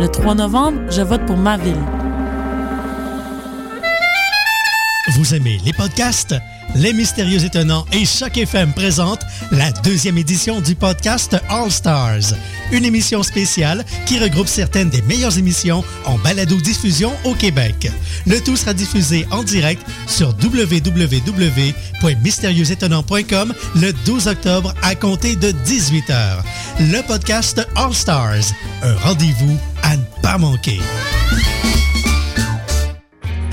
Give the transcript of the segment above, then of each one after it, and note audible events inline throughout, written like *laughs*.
Le 3 novembre, je vote pour ma ville. Vous aimez les podcasts? Les Mystérieux Étonnants et Choc FM présentent la deuxième édition du podcast All Stars, une émission spéciale qui regroupe certaines des meilleures émissions en balado-diffusion au Québec. Le tout sera diffusé en direct sur www.mystérieuxétonnants.com le 12 octobre à compter de 18h. Le podcast All Stars, un rendez-vous pas manquer.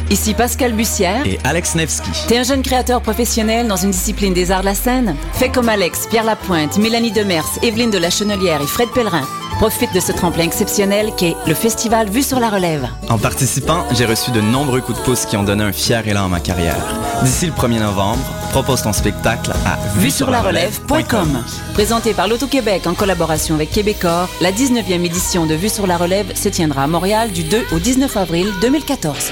Ici Pascal Bussière. Et Alex Nevsky. T'es un jeune créateur professionnel dans une discipline des arts de la scène? Fais comme Alex, Pierre Lapointe, Mélanie Demers, Evelyne de la Chenelière et Fred Pellerin. Profite de ce tremplin exceptionnel qu'est le festival Vue sur la relève. En participant, j'ai reçu de nombreux coups de pouce qui ont donné un fier élan à ma carrière. D'ici le 1er novembre, propose ton spectacle à vue sur la relève.com. Présenté par l'Auto-Québec en collaboration avec Québecor, la 19e édition de Vue sur la relève se tiendra à Montréal du 2 au 19 avril 2014.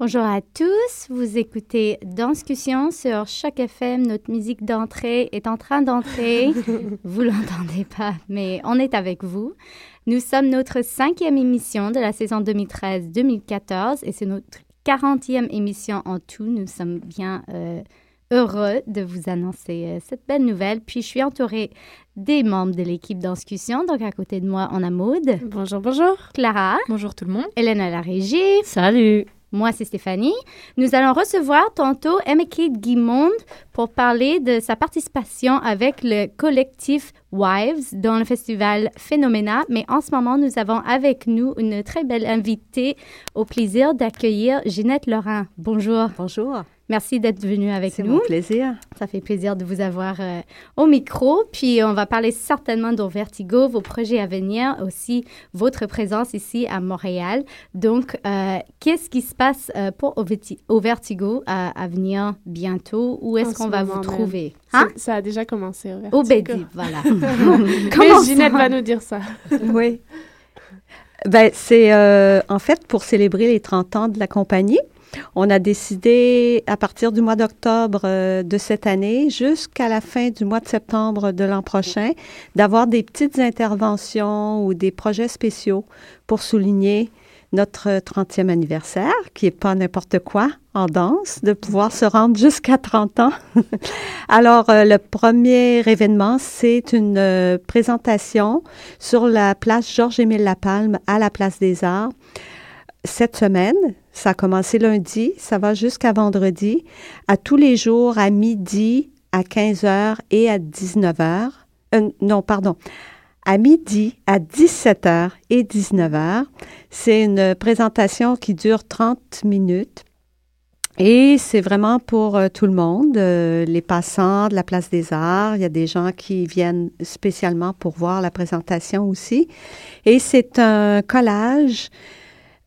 Bonjour à tous, vous écoutez Danscussion sur Choc FM. Notre musique d'entrée est en train d'entrer. *laughs* vous l'entendez pas, mais on est avec vous. Nous sommes notre cinquième émission de la saison 2013-2014 et c'est notre 40e émission en tout. Nous sommes bien euh, heureux de vous annoncer euh, cette belle nouvelle. Puis je suis entourée des membres de l'équipe Danscussion. Donc à côté de moi, on a Maude. Bonjour, bonjour. Clara. Bonjour tout le monde. Hélène à la régie. Salut. Moi, c'est Stéphanie. Nous allons recevoir tantôt Emma-Kate Guimond pour parler de sa participation avec le collectif Wives dans le festival Phénoména. Mais en ce moment, nous avons avec nous une très belle invitée. Au plaisir d'accueillir Ginette Laurent. Bonjour. Bonjour. Merci d'être venue avec nous. C'est mon plaisir. Ça fait plaisir de vous avoir euh, au micro. Puis on va parler certainement de Vertigo, vos projets à venir, aussi votre présence ici à Montréal. Donc, euh, qu'est-ce qui se passe euh, pour au, Vertigo à, à, venir bientôt? Où est-ce qu'on va vous trouver? Hein? Ça a déjà commencé au Vertigo. Au Bédi, voilà. *laughs* *laughs* Comment Ginette va nous dire ça. *laughs* oui. Ben, c'est en fait pour célébrer les 30 ans de la compagnie. On a décidé, à partir du mois d'octobre euh, de cette année jusqu'à la fin du mois de septembre de l'an prochain, d'avoir des petites interventions ou des projets spéciaux pour souligner notre 30e anniversaire, qui n'est pas n'importe quoi en danse, de pouvoir se rendre jusqu'à 30 ans. *laughs* Alors, euh, le premier événement, c'est une euh, présentation sur la place Georges-Émile Lapalme à la place des Arts cette semaine. Ça a commencé lundi, ça va jusqu'à vendredi, à tous les jours à midi, à 15h et à 19h. Euh, non, pardon. À midi, à 17h et 19h. C'est une présentation qui dure 30 minutes. Et c'est vraiment pour euh, tout le monde, euh, les passants de la place des arts. Il y a des gens qui viennent spécialement pour voir la présentation aussi. Et c'est un collage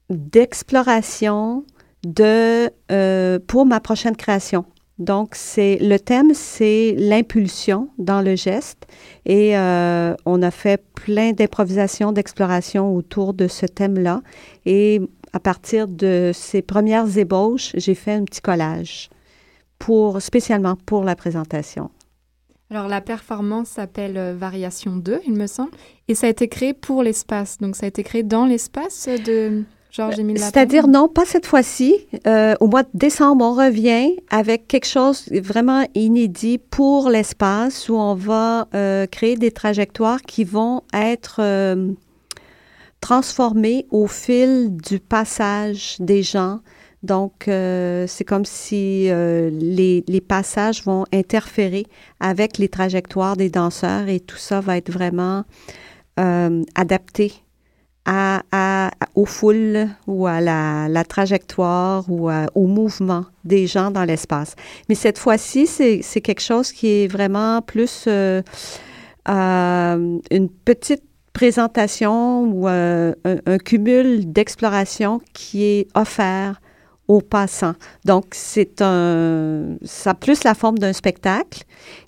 d'exploration de euh, pour ma prochaine création. Donc, c'est le thème, c'est l'impulsion dans le geste. Et euh, on a fait plein d'improvisations, d'exploration autour de ce thème-là. Et à partir de ces premières ébauches, j'ai fait un petit collage pour, spécialement pour la présentation. Alors, la performance s'appelle euh, Variation 2, il me semble, et ça a été créé pour l'espace. Donc, ça a été créé dans l'espace de c'est-à-dire, non, pas cette fois-ci. Euh, au mois de décembre, on revient avec quelque chose vraiment inédit pour l'espace où on va euh, créer des trajectoires qui vont être euh, transformées au fil du passage des gens. Donc, c'est comme si les, les, passages vont interférer avec les trajectoires des danseurs et tout ça va être vraiment adapté à, aux foules ou à la, trajectoire ou au mouvement des gens dans l'espace. Mais cette fois-ci, c'est quelque chose qui est vraiment plus euh, euh, une petite présentation ou euh, un, cumul d'exploration qui est offert aux passants. Donc, c'est un, ça a plus la forme d'un spectacle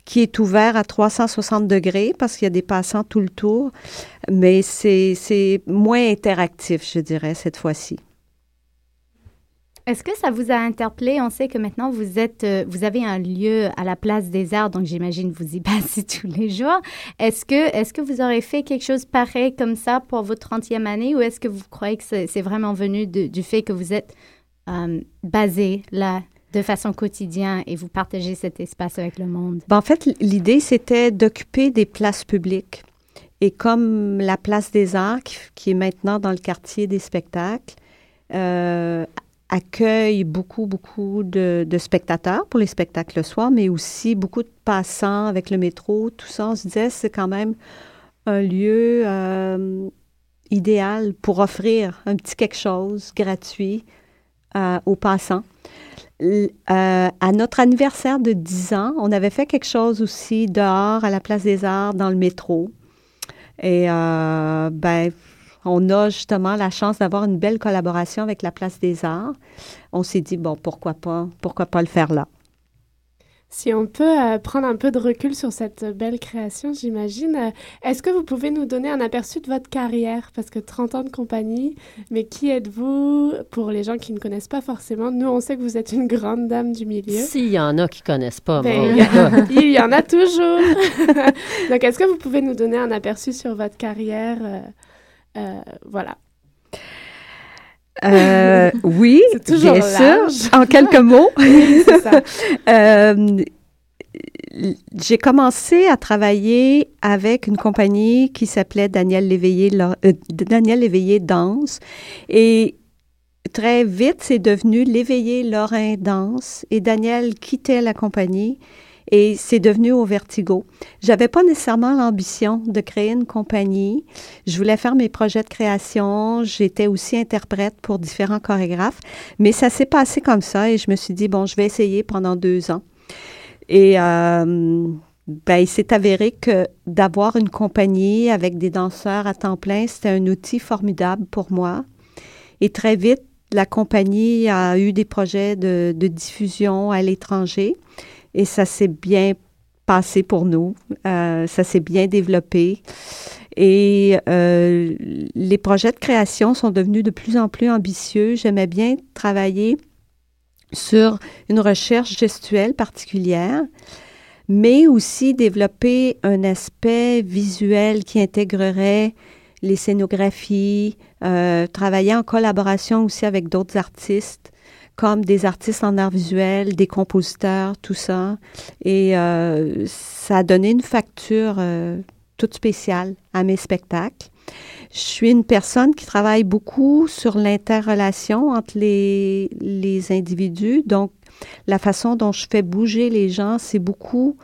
qui est ouvert à 360 degrés parce qu'il y a des passants tout le tour, mais c'est moins interactif, je dirais, cette fois-ci. Est-ce que ça vous a interpellé? On sait que maintenant vous êtes, euh, vous avez un lieu à la place des arts, donc j'imagine vous y *laughs* passez tous les jours. Est-ce que, est-ce que vous aurez fait quelque chose pareil comme ça pour votre 30e année ou est-ce que vous croyez que c'est vraiment venu du fait que vous êtes euh, basé là de façon quotidienne et vous partagez cet espace avec le monde? Ben, en fait, l'idée, c'était d'occuper des places publiques. Et comme la place des arts, qui, est maintenant dans le quartier des spectacles, euh, accueille beaucoup, beaucoup de, spectateurs pour les spectacles le soir, mais aussi beaucoup de passants avec le métro, tout ça, on se disait, c'est quand même un lieu euh, idéal pour offrir un petit quelque chose gratuit aux passants. Euh, à notre anniversaire de 10 ans, on avait fait quelque chose aussi dehors à la Place des Arts dans le métro. Et euh, ben, on a justement la chance d'avoir une belle collaboration avec la Place des Arts. On s'est dit, bon, pourquoi pas, pourquoi pas le faire là. Si on peut euh, prendre un peu de recul sur cette belle création, j'imagine, euh, est-ce que vous pouvez nous donner un aperçu de votre carrière? Parce que 30 ans de compagnie, mais qui êtes-vous? Pour les gens qui ne connaissent pas forcément, nous, on sait que vous êtes une grande dame du milieu. S'il y en a qui ne connaissent pas, ben, *laughs* il, y en a toujours. *laughs* Donc, est-ce que vous pouvez nous donner un aperçu sur votre carrière euh, Voilà. Euh, oui, bien sûr. En quelques mots. *laughs* *laughs* euh, j'ai commencé à travailler avec une compagnie qui s'appelait Daniel Léveillé, euh, Daniel Léveillé Danse. Et très vite, c'est devenu Léveillé Lorrain Danse. Et Daniel quittait la compagnie et c'est devenu au vertigo. J'avais pas nécessairement l'ambition de créer une compagnie. Je voulais faire mes projets de création. J'étais aussi interprète pour différents chorégraphes, mais ça s'est passé comme ça et je me suis dit bon, je vais essayer pendant deux ans. Et euh, ben, il s'est avéré que d'avoir une compagnie avec des danseurs à temps plein, c'était un outil formidable pour moi. Et très vite, la compagnie a eu des projets de, de diffusion à l'étranger et ça s'est bien passé pour nous. Euh, ça s'est bien développé. Et euh, les projets de création sont devenus de plus en plus ambitieux. J'aimais bien travailler sur une recherche gestuelle particulière, mais aussi développer un aspect visuel qui intégrerait les scénographies, euh, travailler en collaboration aussi avec d'autres artistes comme des artistes en art visuel, des compositeurs, tout ça. Et euh, ça a donné une facture euh, toute spéciale à mes spectacles. Je suis une personne qui travaille beaucoup sur l'interrelation entre les, les individus. Donc, la façon dont je fais bouger les gens, c'est beaucoup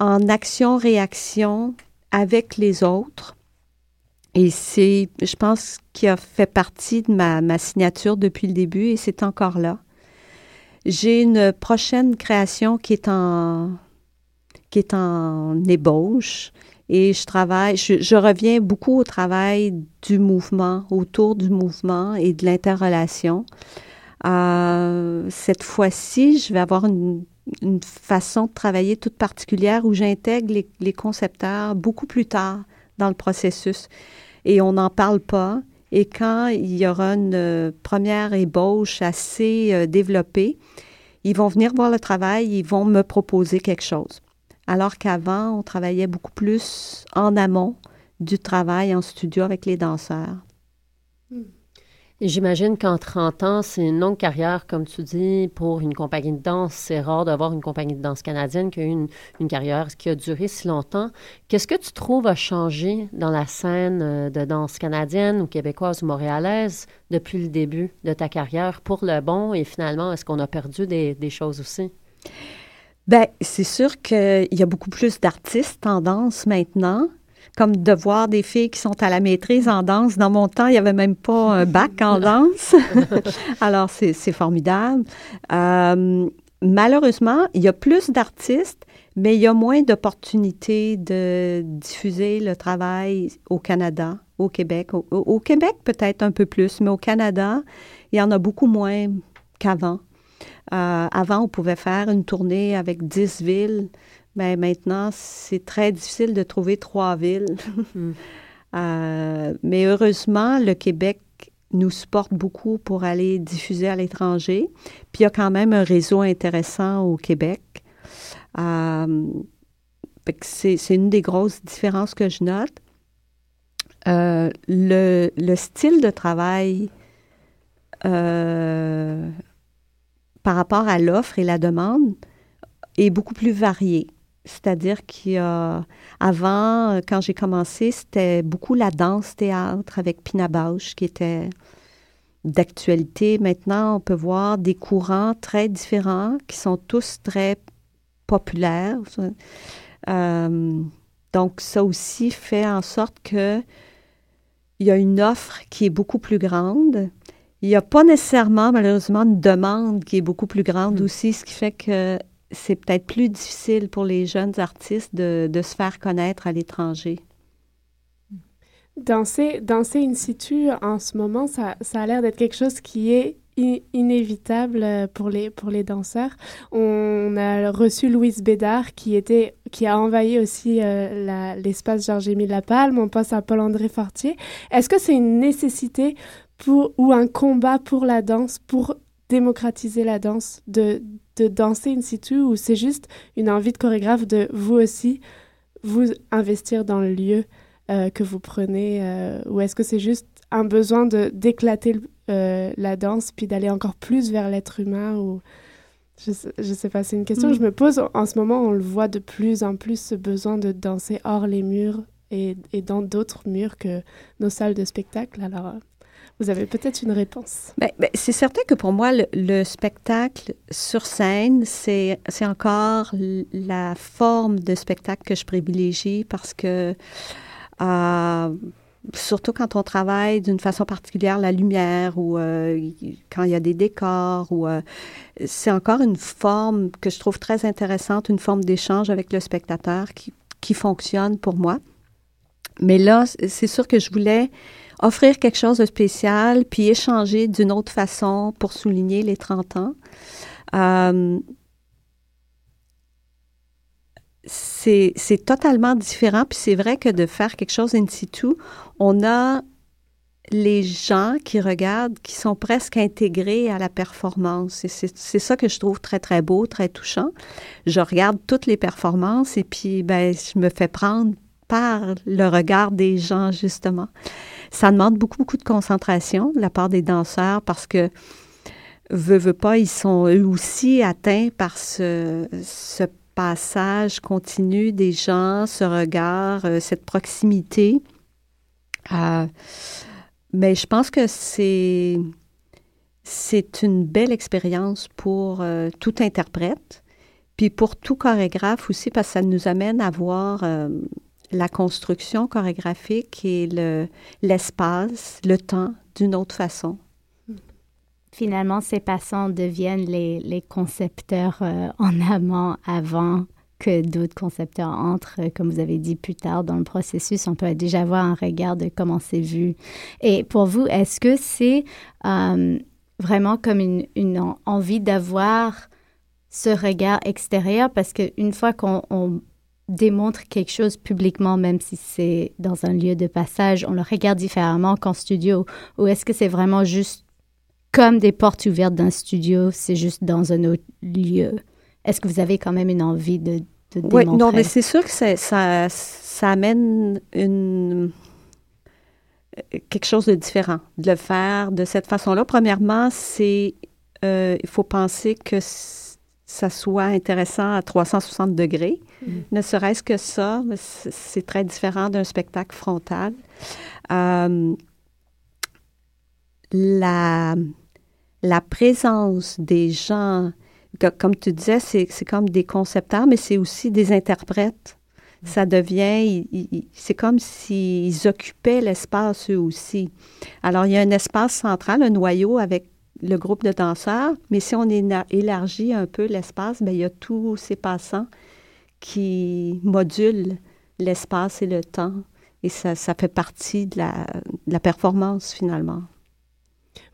en action-réaction avec les autres. Et c'est, je pense, qui a fait partie de ma, signature depuis le début et c'est encore là. J'ai une prochaine création qui est en, qui est en ébauche et je travaille, je, reviens beaucoup au travail du mouvement, autour du mouvement et de l'interrelation. Euh, cette fois-ci, je vais avoir une façon de travailler toute particulière où j'intègre les, concepteurs beaucoup plus tard dans le processus. Et on n'en parle pas. Et quand il y aura une euh, première ébauche assez euh, développée, ils vont venir voir le travail, ils vont me proposer quelque chose. Alors qu'avant, on travaillait beaucoup plus en amont du travail en studio avec les danseurs. J'imagine qu'en 30 ans, c'est une longue carrière, comme tu dis, pour une compagnie de danse. C'est rare d'avoir une compagnie de danse canadienne qui a eu une, une, carrière qui a duré si longtemps. Qu'est-ce que tu trouves a changé dans la scène euh, de danse canadienne ou québécoise ou montréalaise depuis le début de ta carrière pour le bon? Et finalement, est-ce qu'on a perdu des, des choses aussi? Bien, c'est sûr qu'il y a beaucoup plus d'artistes en danse maintenant comme de voir des filles qui sont à la maîtrise en danse. Dans mon temps, il n'y avait même pas un bac en danse. *laughs* Alors, c'est formidable. Euh, malheureusement, il y a plus d'artistes, mais il y a moins d'opportunités de diffuser le travail au Canada, au Québec. Au, Québec, peut-être un peu plus, mais au Canada, il y en a beaucoup moins qu'avant. Euh, avant, on pouvait faire une tournée avec 10 villes Bien, maintenant, c'est très difficile de trouver trois villes. Hmm. *laughs* Euh, mais heureusement, le Québec nous supporte beaucoup pour aller diffuser à l'étranger. Puis il y a quand même un réseau intéressant au Québec. Euh, c'est, une des grosses différences que je note. Euh, le, le, style de travail par rapport à l'offre et la demande est beaucoup plus varié. C'est-à-dire qu'avant, quand j'ai commencé, c'était beaucoup la danse-théâtre avec Pina Bausch qui était d'actualité. Maintenant, on peut voir des courants très différents qui sont tous très populaires. Euh, donc, ça aussi fait en sorte que il y a une offre qui est beaucoup plus grande. Il n'y a pas nécessairement, malheureusement, une demande qui est beaucoup plus grande mm. aussi, ce qui fait que c'est peut-être plus difficile pour les jeunes artistes de, de se faire connaître à l'étranger. Danser, danser in situ en ce moment, ça, ça a l'air d'être quelque chose qui est inévitable euh, pour les, pour les danseurs. On a reçu Louise Bédard qui, était, qui a envahi aussi euh, l'espace Georges-Émile Lapalme. On passe à Paul-André Fortier. Est-ce que c'est une nécessité pour, ou un combat pour la danse, pour démocratiser la danse, de, de danser in situ ou c'est juste une envie de chorégraphe de vous aussi vous investir dans le lieu euh, que vous prenez euh, ou est-ce que c'est juste un besoin de d'éclater euh, la danse puis d'aller encore plus vers l'être humain ou je sais, sais pas c'est une question que je mm. me pose en ce moment on le voit de plus en plus ce besoin de danser hors les murs et, et dans d'autres murs que nos salles de spectacle alors vous avez peut-être une réponse. Ben, ben, c'est certain que pour moi, le, spectacle sur scène, c'est encore la forme de spectacle que je privilégie parce que, euh, surtout quand on travaille d'une façon particulière, la lumière ou euh, quand il y a des décors, ou euh, c'est encore une forme que je trouve très intéressante, une forme d'échange avec le spectateur qui, qui fonctionne pour moi. Mais là, c'est sûr que je voulais offrir quelque chose de spécial, puis échanger d'une autre façon pour souligner les 30 ans. Euh, c'est totalement différent, puis c'est vrai que de faire quelque chose in situ, on a les gens qui regardent, qui sont presque intégrés à la performance. C'est ça que je trouve très, très beau, très touchant. Je regarde toutes les performances et puis, ben, je me fais prendre par le regard des gens, justement. Ça demande beaucoup, beaucoup de concentration de la part des danseurs parce que, veut, veut pas, ils sont eux aussi atteints par ce, passage continu des gens, ce regard, euh, cette proximité. Euh, mais je pense que c'est c'est une belle expérience pour euh, tout interprète, puis pour tout chorégraphe aussi, parce que ça nous amène à voir la construction chorégraphique et l'espace, le, temps d'une autre façon. Finalement, ces passants deviennent les, les concepteurs euh, en amont avant que d'autres concepteurs entrent, comme vous avez dit plus tard dans le processus. On peut déjà avoir un regard de comment c'est vu. Et pour vous, est-ce que c'est euh, vraiment comme une, une envie d'avoir ce regard extérieur? Parce qu'une fois qu'on démontre quelque chose publiquement, même si c'est dans un lieu de passage, on le regarde différemment qu'en studio Ou est-ce que c'est vraiment juste comme des portes ouvertes d'un studio, c'est juste dans un autre lieu? Est-ce que vous avez quand même une envie de, de démontrer? Oui, non, mais c'est sûr que ça, ça, amène une quelque chose de différent. De le faire de cette façon-là, premièrement, c'est euh, il faut penser que ça soit intéressant à 360 degrés. Mm. Ne serait-ce que ça, c'est très différent d'un spectacle frontal. Euh, la, la présence des gens, comme tu disais, c'est comme des concepteurs, mais c'est aussi des interprètes. Mm. Ça devient, c'est comme s'ils occupaient l'espace eux aussi. Alors, il y a un espace central, un noyau avec le groupe de danseurs, mais si on élargit un peu l'espace, bien, il y a tous ces passants qui modulent l'espace et le temps. Et ça, ça fait partie de la, de la performance finalement.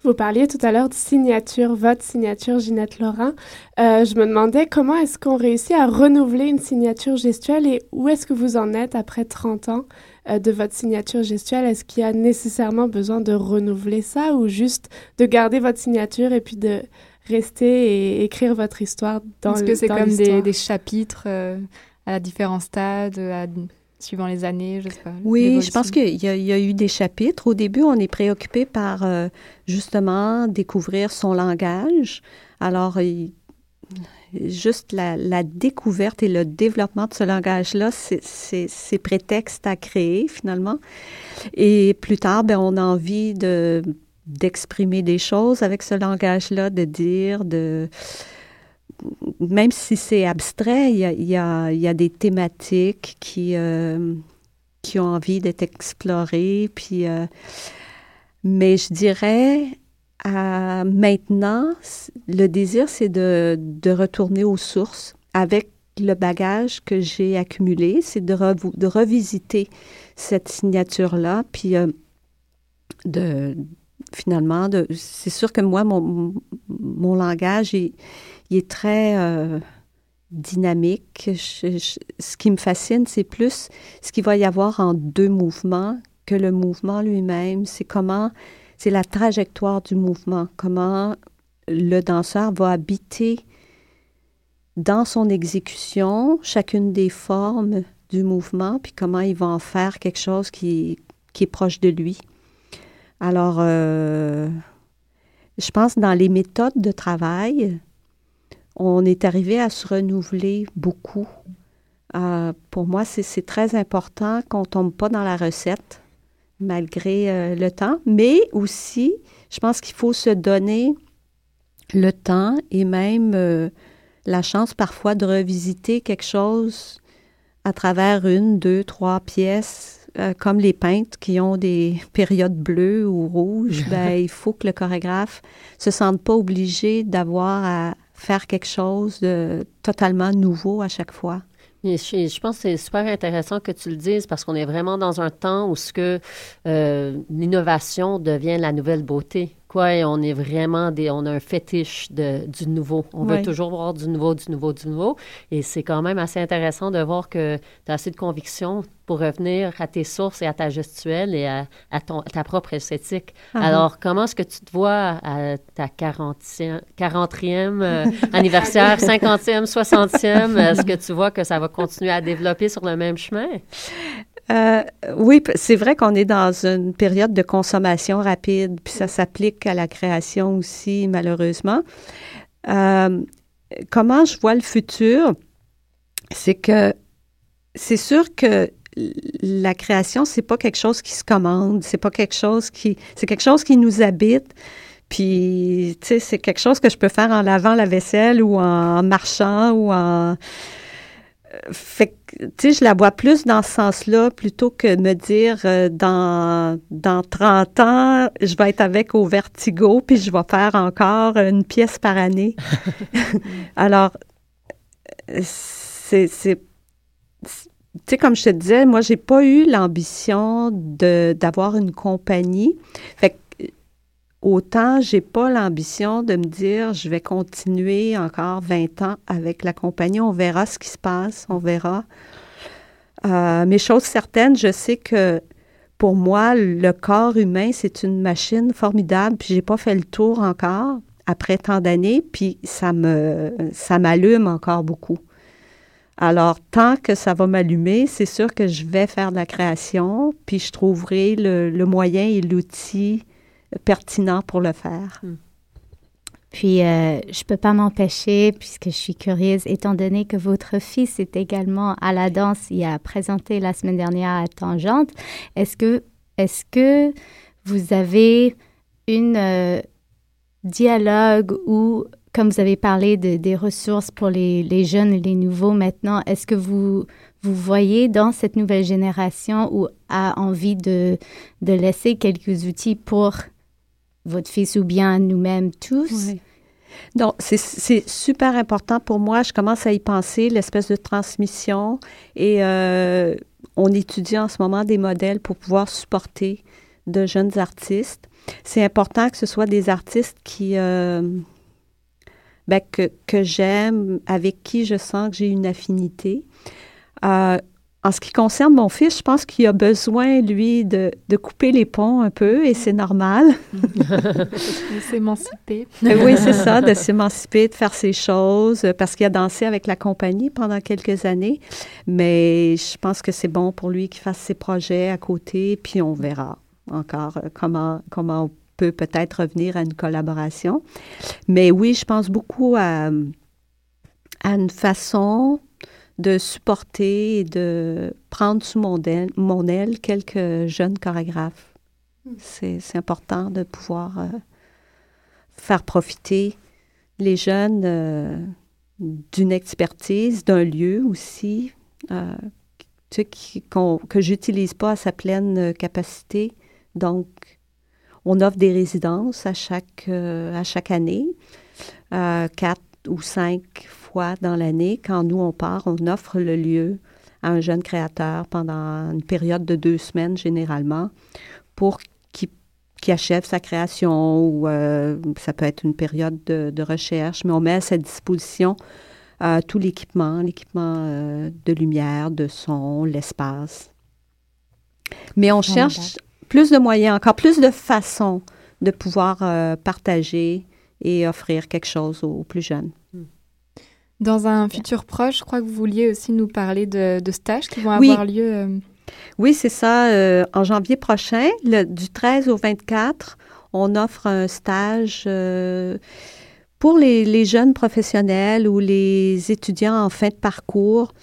Vous parliez tout à l'heure de signature, votre signature, Ginette Laurent. Euh, je me demandais comment est-ce qu'on réussit à renouveler une signature gestuelle et où est-ce que vous en êtes après 30 ans? Euh, de votre signature gestuelle? Est-ce qu'il y a nécessairement besoin de renouveler ça ou juste de garder votre signature et puis de rester et écrire votre histoire dans Est-ce que c'est comme des, des, chapitres euh, à différents stades, à suivant les années, je sais pas. Oui, je pense qu'il y, y, a eu des chapitres. Au début, on est préoccupé par euh, justement découvrir son langage. Alors, juste la, la, découverte et le développement de ce langage-là, c'est prétexte à créer finalement. Et plus tard, ben, on a envie de d'exprimer des choses avec ce langage-là, de dire, de même si c'est abstrait, il y a, y, a, y a des thématiques qui, euh, qui ont envie d'être explorées. Puis, euh, mais je dirais, maintenant, le désir, c'est de, de, retourner aux sources avec le bagage que j'ai accumulé, c'est de, revisiter cette signature-là, puis euh, de finalement, de, c'est sûr que moi, mon, mon langage il est très euh, dynamique. ce qui me fascine, c'est plus ce qu'il va y avoir en deux mouvements que le mouvement lui-même. C'est comment, c'est la trajectoire du mouvement, comment le danseur va habiter dans son exécution chacune des formes du mouvement, puis comment il va en faire quelque chose qui, est proche de lui. Alors, euh, je pense dans les méthodes de travail, on est arrivé à se renouveler beaucoup. Euh, pour moi, c'est très important qu'on ne tombe pas dans la recette malgré euh, le temps, mais aussi, je pense qu'il faut se donner le temps et même euh, la chance parfois de revisiter quelque chose à travers une, deux, trois pièces, comme les peintres qui ont des *laughs* périodes bleues ou rouges. *laughs* ben, il faut que le chorégraphe se sente pas obligé d'avoir à faire quelque chose de totalement nouveau à chaque fois. Je, je, pense que c'est super intéressant que tu le dises parce qu'on est vraiment dans un temps où ce que euh, l'innovation devient la nouvelle beauté. Quoi, et on est vraiment des, on a un fétiche de, du nouveau. On veut toujours voir du nouveau, du nouveau, du nouveau. Et c'est quand même assez intéressant de voir que tu as assez de conviction pour revenir à tes sources et à ta gestuelle et à, ton, ta propre esthétique. Ah Alors, comment est-ce que tu te vois à ta 40e, 40e euh, anniversaire, *laughs* 50e, 60e? Est-ce que tu vois que ça va continuer à développer sur le même chemin? Euh, oui, c'est vrai qu'on est dans une période de consommation rapide, puis ça s'applique à la création aussi, malheureusement. Euh, comment je vois le futur, c'est que c'est sûr que la création, c'est pas quelque chose qui se commande, c'est pas quelque chose qui, c'est quelque chose qui nous habite. Puis, tu sais, c'est quelque chose que je peux faire en lavant la vaisselle ou en marchant ou en fait tu sais, je la vois plus dans ce sens-là plutôt que de me dire euh, dans, dans 30 ans, je vais être avec au vertigo puis je vais faire encore une pièce par année. *laughs* *laughs* Alors, c'est. Tu sais, comme je te disais, moi, j'ai pas eu l'ambition d'avoir une compagnie. Fait autant j'ai pas l'ambition de me dire je vais continuer encore 20 ans avec la compagnie. On verra ce qui se passe, on verra. Euh, mais chose certaine, je sais que pour moi, le corps humain, c'est une machine formidable, puis j'ai pas fait le tour encore après tant d'années, puis ça me ça m'allume encore beaucoup. Alors, tant que ça va m'allumer, c'est sûr que je vais faire de la création, puis je trouverai le, moyen et l'outil pertinent pour le faire. Hmm. Puis, euh, je ne peux pas m'empêcher, puisque je suis curieuse, étant donné que votre fils est également à la danse, il a présenté la semaine dernière à Tangente. Est-ce que, est que vous avez une euh, dialogue ou, comme vous avez parlé de, des ressources pour les, les, jeunes et les nouveaux maintenant, est-ce que vous, vous voyez dans cette nouvelle génération ou a envie de, de laisser quelques outils pour votre fils ou bien nous-mêmes tous? Oui. Donc, c'est super important pour moi. Je commence à y penser, l'espèce de transmission. Et euh, on étudie en ce moment des modèles pour pouvoir supporter de jeunes artistes. C'est important que ce soit des artistes qui, euh, ben, que, que j'aime, avec qui je sens que j'ai une affinité. Euh, en ce qui concerne mon fils, je pense qu'il a besoin, lui, de, de, couper les ponts un peu, et c'est normal. de s'émanciper. *laughs* Euh, oui, c'est ça, de s'émanciper, de faire ses choses, parce qu'il a dansé avec la compagnie pendant quelques années. Mais je pense que c'est bon pour lui qu'il fasse ses projets à côté, puis on verra encore euh, comment, comment on peut peut-être revenir à une collaboration. Mais oui, je pense beaucoup à, à une façon de supporter et de prendre sous mon aile, mon aile quelques jeunes chorégraphes. Hmm. C'est important de pouvoir euh, faire profiter les jeunes euh, d'une expertise, d'un lieu aussi, euh, tu sais, que j'utilise pas à sa pleine capacité. Donc, on offre des résidences à chaque, à chaque année, quatre ou cinq fois dans l'année, quand nous, on part, on offre le lieu à un jeune créateur pendant une période de deux semaines généralement pour qu'il achève sa création ou euh, ça peut être une période de, recherche, mais on met à sa disposition euh, tout l'équipement, l'équipement euh, de lumière, de son, l'espace. Mais on cherche plus de moyens, encore plus de façons de pouvoir partager et offrir quelque chose aux plus jeunes. Dans un futur proche, je crois que vous vouliez aussi nous parler de, stages qui vont avoir lieu. Euh, oui, c'est ça. Euh, en janvier prochain, du 13 au 24, on offre un stage euh, pour les, jeunes professionnels ou les étudiants en fin de parcours.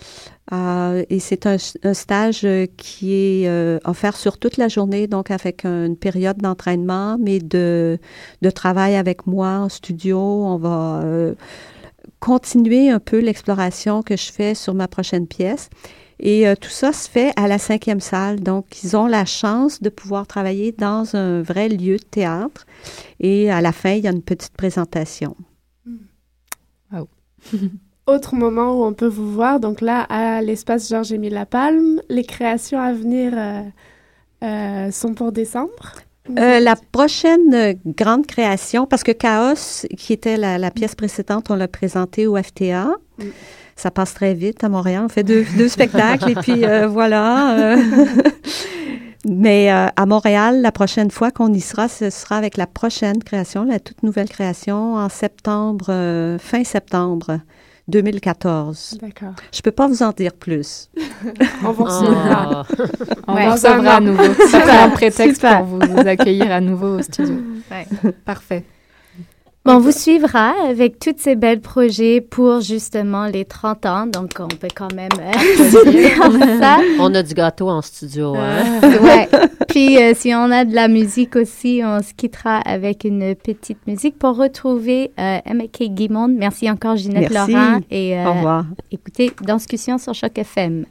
et c'est un, stage qui est offert sur toute la journée, donc avec une période d'entraînement, mais de, de travail avec moi en studio. On va continuer un peu l'exploration que je fais sur ma prochaine pièce. Et euh, tout ça se fait à la cinquième salle. Donc, ils ont la chance de pouvoir travailler dans un vrai lieu de théâtre. Et à la fin, il y a une petite présentation. *laughs* Autre moment où on peut vous voir, donc là, à l'espace Georges-Émile Lapalme, les créations à venir euh, euh, sont pour décembre. Euh, la prochaine grande création, parce que Chaos, qui était la, pièce précédente, on l'a présentée au FTA. Mm. Ça passe très vite à Montréal. On fait deux, spectacles et puis voilà. *laughs* Mais à Montréal, la prochaine fois qu'on y sera, ce sera avec la prochaine création, la toute nouvelle création, en septembre, fin septembre. 2014. D'accord. Je peux pas vous en dire plus. *laughs* On vous recevra. Oh. On vous recevra à nouveau. *laughs* Ça fait un prétexte pour vous accueillir à nouveau au studio. Ouais. Parfait. On vous suivra avec tous ces belles projets pour justement les 30 ans. Donc, on peut quand même euh, *laughs* ça. On a du gâteau en studio. Hein? ouais. Puis, euh, si on a de la musique aussi, on se quittera avec une petite musique pour retrouver euh, M.K. Guimond. Merci encore, Ginette Merci. Laurent. Et, euh, Au revoir. Écoutez, Discussion sur Choc FM.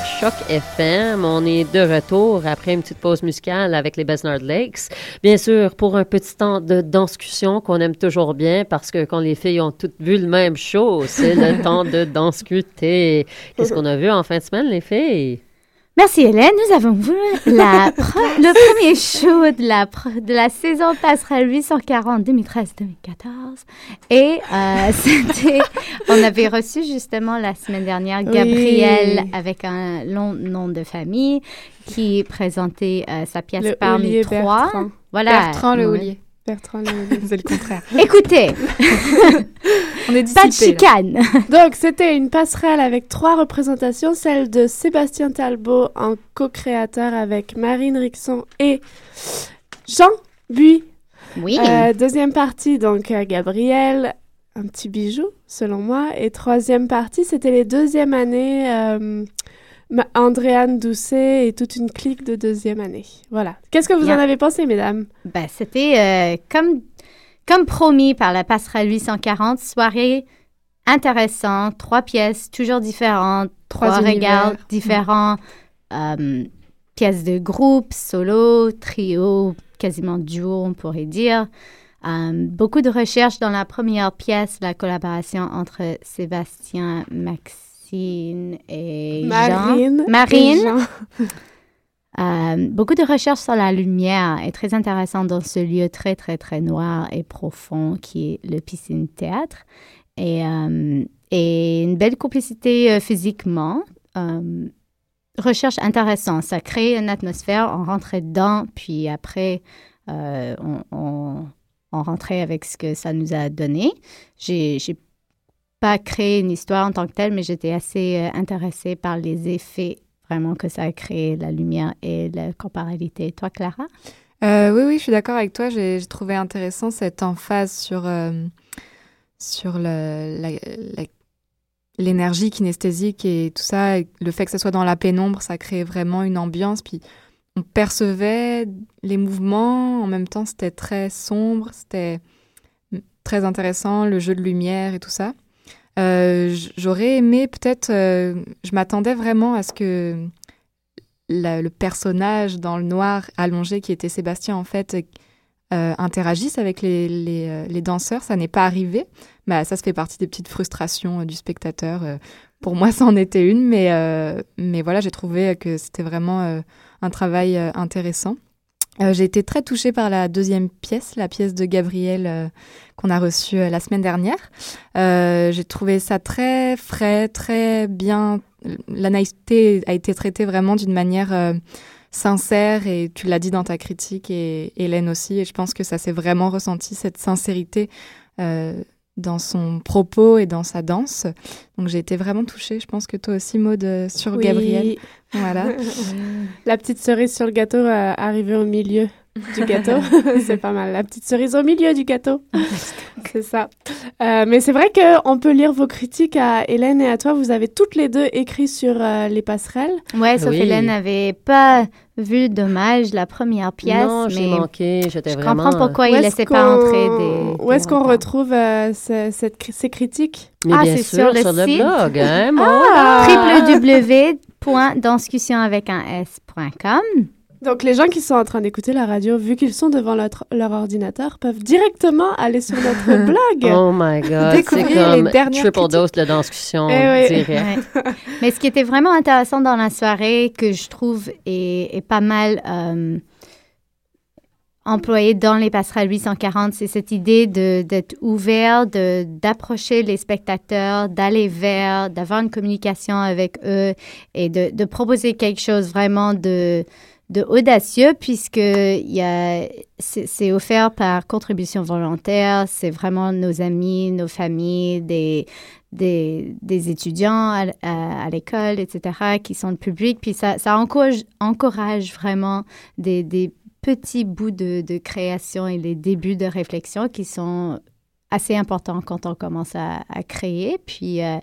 Sur Choc FM. On est de retour après une petite pause musicale avec les Besnard Lakes. Bien sûr, pour un petit temps de discussion qu'on aime toujours bien parce que quand les filles ont toutes vu le même show, c'est le *laughs* temps de discuter. Qu'est-ce qu'on a vu en fin de semaine, les filles? Merci Hélène. Nous avons vu la *laughs* le premier show de la, de la saison passerelle 840 2013-2014. Et euh, *laughs* c'était, on avait reçu justement la semaine dernière Gabrielle avec un long nom de famille qui présentait euh, sa pièce Le parmi trois. Bertrand. Voilà. Bertrand le Ouais. Bertrand. C'est *laughs* le contraire. Écoutez, *laughs* On est pas de là. chicane. *laughs* Donc, c'était une passerelle avec trois représentations, celle de Sébastien Talbot en co-créateur avec Marine Rixon et Jean Buis. Oui. Euh, deuxième partie, donc euh, Gabriel, un petit bijou, selon moi. Et troisième partie, c'était les deuxièmes années, euh, Ma- Andréane Doucet et toute une clique de deuxième année. Voilà. Qu'est-ce que vous en avez pensé, mesdames? Ben, c'était euh, comme, comme promis par la passerelle 840, soirée intéressante, trois pièces toujours différentes, Trois trois, regards univers. différents, euh, pièces de groupe, solo, trio, quasiment duo, on pourrait dire. Euh, beaucoup de recherches dans la première pièce, la collaboration entre Sébastien, Et Marine. Jean. Marine. et *laughs* Jean. Euh, beaucoup de recherches sur la lumière est très intéressant dans ce lieu très, très, très noir et profond qui est le piscine théâtre. Et, euh, et une belle complicité euh, physiquement. Recherche intéressante. Ça crée une atmosphère. On rentrait dedans, puis après, on, on, on rentrait avec ce que ça nous a donné. J'ai pas créé une histoire en tant que telle, mais j'étais assez euh, intéressée par les effets vraiment que ça a créé, la lumière et la comparabilité. Toi, Clara? Euh, oui, oui, je suis d'accord avec toi. J'ai trouvé intéressant cette emphase sur, euh, sur l'énergie kinesthésique et tout ça. Le fait que ça soit dans la pénombre, ça crée vraiment une ambiance. Puis on percevait les mouvements. En même temps, c'était très sombre. C'était très intéressant, le jeu de lumière et tout ça. Euh, J'aurais aimé peut-être... euh, je m'attendais vraiment à ce que le personnage dans le noir allongé qui était Sébastien en fait euh, interagisse avec les, danseurs. Ça n'est pas arrivé. Bah, ça, ça fait partie des petites frustrations du spectateur. Pour moi, ça en était une, mais, mais voilà, j'ai trouvé que c'était vraiment un travail intéressant. Euh, j'ai été très touchée par la deuxième pièce, la pièce de Gabriel euh, qu'on a reçue euh, la semaine dernière. J'ai trouvé ça très frais, très bien. La naïveté a été traitée vraiment d'une manière sincère et tu l'as dit dans ta critique et Hélène aussi. Et je pense que ça s'est vraiment ressenti, cette sincérité dans son propos et dans sa danse. Donc j'ai été vraiment touchée. Je pense que toi aussi, Maud, euh, sur Oui. Gabriel. Voilà. *laughs* La petite cerise sur le gâteau euh, arrivée au milieu *laughs* du gâteau. *laughs* c'est pas mal. La petite cerise au milieu du gâteau. c'est ça. Euh, mais c'est vrai qu'on peut lire vos critiques à Hélène et à toi. Vous avez toutes les deux écrit sur euh, les passerelles. Ouais, sauf Oui. Hélène n'avait pas vu dommage la première pièce, non, j'ai manqué. J'étais je vraiment... comprends pourquoi Où il est-ce laissait pas entrer des... Où est-ce qu'on retrouve euh, ce- cette ces critiques? Mais Ah, bien c'est sûr, sur le site. blog, hein, Ah! *laughs* un s.com. Donc, les gens qui sont en train d'écouter la radio, vu qu'ils sont devant leur, leur ordinateur, peuvent directement aller sur notre *laughs* blog. Oh my God, c'est Découvrir les comme dernières triple critiques. dose de discussion Eh oui. direct. Ouais. Mais ce qui était vraiment intéressant dans la soirée, que je trouve est, est pas mal euh, employé dans les passerelles 840, c'est cette idée de- d'être ouvert, de- d'approcher les spectateurs, d'aller vers, d'avoir une communication avec eux et de, de proposer quelque chose vraiment de, de audacieux puisque y a, c'est offert par contribution volontaire, c'est vraiment nos amis, nos familles, des, des, étudiants à, l'école, etc., qui sont le public. Puis ça, encourage, encourage vraiment des, petits bouts de, création et les débuts de réflexion qui sont assez importants quand on commence à, à créer. Puis euh,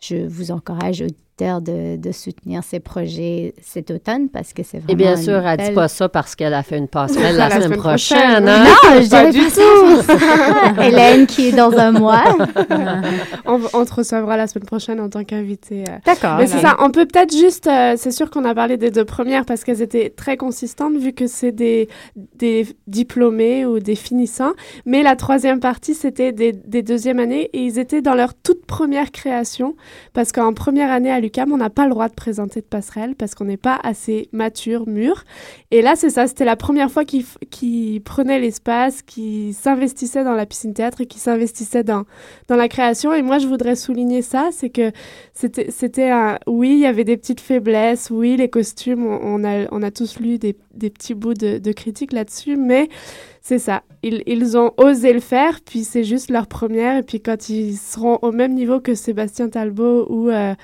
je vous encourage de, de soutenir ces projets cet automne parce que c'est vraiment. Et bien sûr, elle dit belle- pas ça parce qu'elle a fait une passerelle *laughs* la, La semaine semaine prochaine. prochaine. hein? Non, je Pas dirais du pas ça. *laughs* Hélène qui est dans un mois. *laughs* On, on te recevra la semaine prochaine en tant qu'invité. euh. D'accord. Mais c'est ça, on peut peut-être juste, euh, c'est sûr qu'on a parlé des deux premières parce qu'elles étaient très consistantes vu que c'est des, des diplômés ou des finissants. Mais la troisième partie, c'était des, des deuxièmes années et ils étaient dans leur toute première création parce qu'en première année à on n'a pas le droit de présenter de passerelle parce qu'on n'est pas assez mature, mûr. Et là, c'est ça, c'était la première fois qu'ils qu'ils prenaient l'espace, qu'ils s'investissaient dans la piscine théâtre et qu'ils s'investissaient dans, la création. Et moi, je voudrais souligner ça, c'est que c'était, un, oui, il y avait des petites faiblesses, oui, les costumes, on, a, tous lu des, petits bouts de, critiques là-dessus, mais c'est ça. Ils, ils ont osé le faire, puis c'est juste leur première, et puis quand ils seront au même niveau que Sébastien Talbot ou, euh,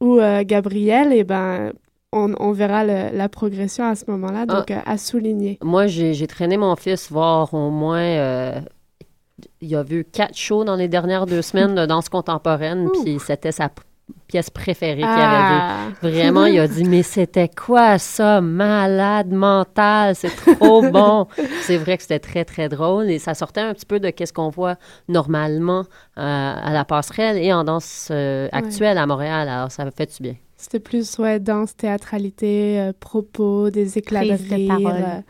ou euh, Gabriel, et ben, on, on verra le- la progression à ce moment-là, donc euh, à souligner. Moi, j'ai traîné mon fils voir au moins. euh, il a vu quatre shows dans les dernières deux semaines de danse contemporaine, puis c'était sa pièce préférée qu'il avait vue. Ah. Vraiment, il a dit Mais c'était quoi ça? Malade mental, c'est trop *laughs* bon. c'est vrai que c'était très, très drôle et ça sortait un petit peu de qu'est-ce qu'on voit normalement euh, à la passerelle et en danse euh, actuelle à Montréal. Alors, ça fait du bien. C'était plus, ouais, danse, théâtralité, euh, propos, des éclats de rire.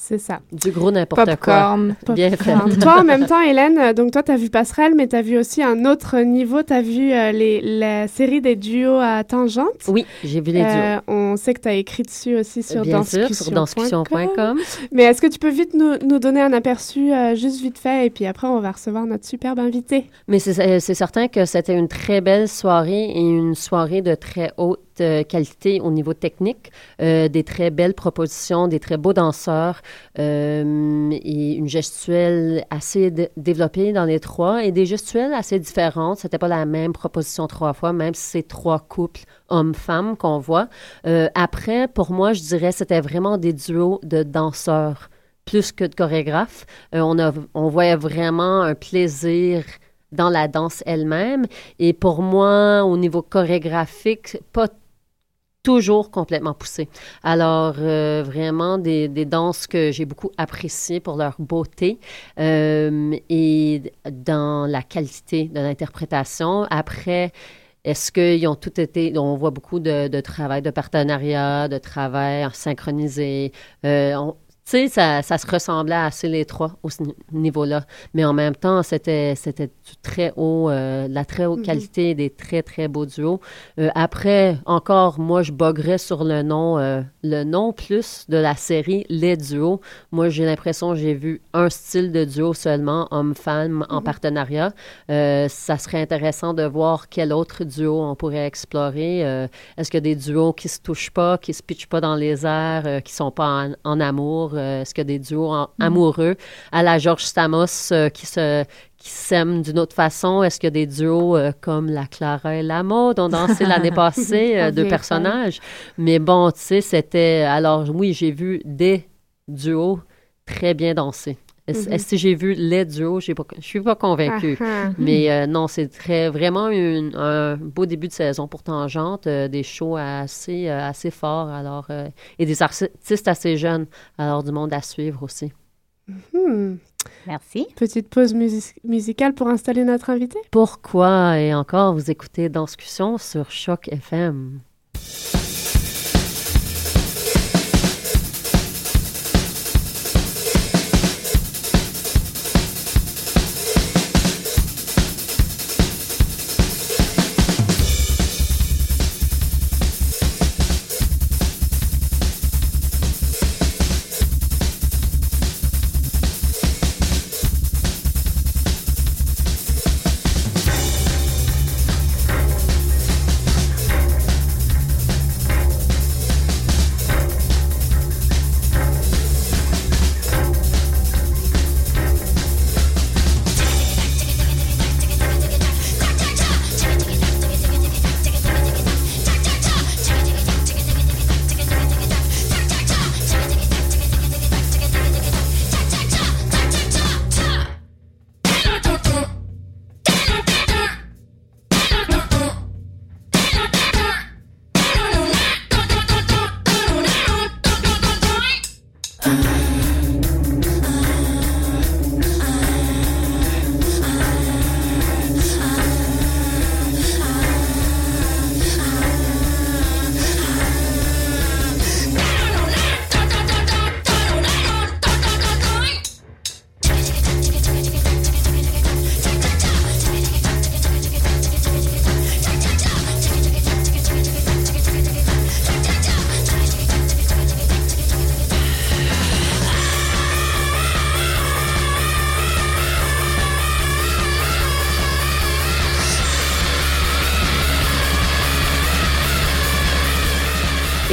C'est ça. Du gros n'importe quoi. Popcorn. *laughs* Bien fait. *laughs* Toi, en même temps, Hélène, euh, donc toi, tu as vu Passerelle, mais tu as vu aussi un autre niveau. Tu as vu euh, les, la série des duos à tangente. Oui, j'ai vu les duos. Euh, on sait que tu as écrit dessus aussi sur danscussion.com. Mais est-ce que tu peux vite nous, nous donner un aperçu, euh, juste vite fait, et puis après, on va recevoir notre superbe invité. Mais c'est euh, certain que c'était une très belle soirée et une soirée de très haute euh, qualité au niveau technique, euh, des très belles propositions, des très beaux danseurs euh, et une gestuelle assez dé- développée dans les trois et des gestuelles assez différentes. C'était pas la même proposition trois fois, même si c'est trois couples hommes-femmes qu'on voit. Euh, après, pour moi, je dirais c'était vraiment des duos de danseurs plus que de chorégraphes. Euh, on, a, on voyait vraiment un plaisir dans la danse elle-même. Et pour moi, au niveau chorégraphique, pas toujours complètement poussé. Alors, euh, vraiment, des, des danses que j'ai beaucoup appréciées pour leur beauté euh, et dans la qualité de l'interprétation. Après, est-ce qu'ils ont tout été... On voit beaucoup de, travail de partenariat, de travail synchronisé. Euh, sais, ça, ça se ressemblait assez les trois au niveau-là. Mais en même temps, c'était c'était du très haut, euh, de la très haute Mhm. qualité, des très, très beaux duos. Euh, après, encore, moi, je boguerais sur le nom, euh, le nom plus de la série Les Duos. Moi, j'ai l'impression que j'ai vu un style de duo seulement, homme-femme, en Mhm. partenariat. Ça serait intéressant de voir quel autre duo on pourrait explorer. Est-ce qu'il y a des duos qui se touchent pas, qui se pitchent pas dans les airs, qui sont pas en, en amour? Euh, Est-ce qu'il y a des duos en- amoureux? À la Georges Stamos euh, qui se qui s'aiment d'une autre façon? Est-ce qu'il y a des duos euh, comme la Clara et la Maud ont dansé l'année *laughs* passée, euh, deux personnages? Mais bon, tu sais, c'était... Alors oui, j'ai vu des duos très bien dansés. Est-ce Mhm. est-ce que j'ai vu les duos? J'ai pas- Je suis pas convaincue. Ah, ah. Mais euh, non, c'est très vraiment une- un beau début de saison pour Tangente, euh, des shows assez, euh, assez forts alors, euh, et des artistes assez jeunes, alors du monde à suivre aussi. Hmm. Merci. Petite pause musi- musicale pour installer notre invité? Pourquoi? Et encore vous écoutez Danscussion sur Choc FM?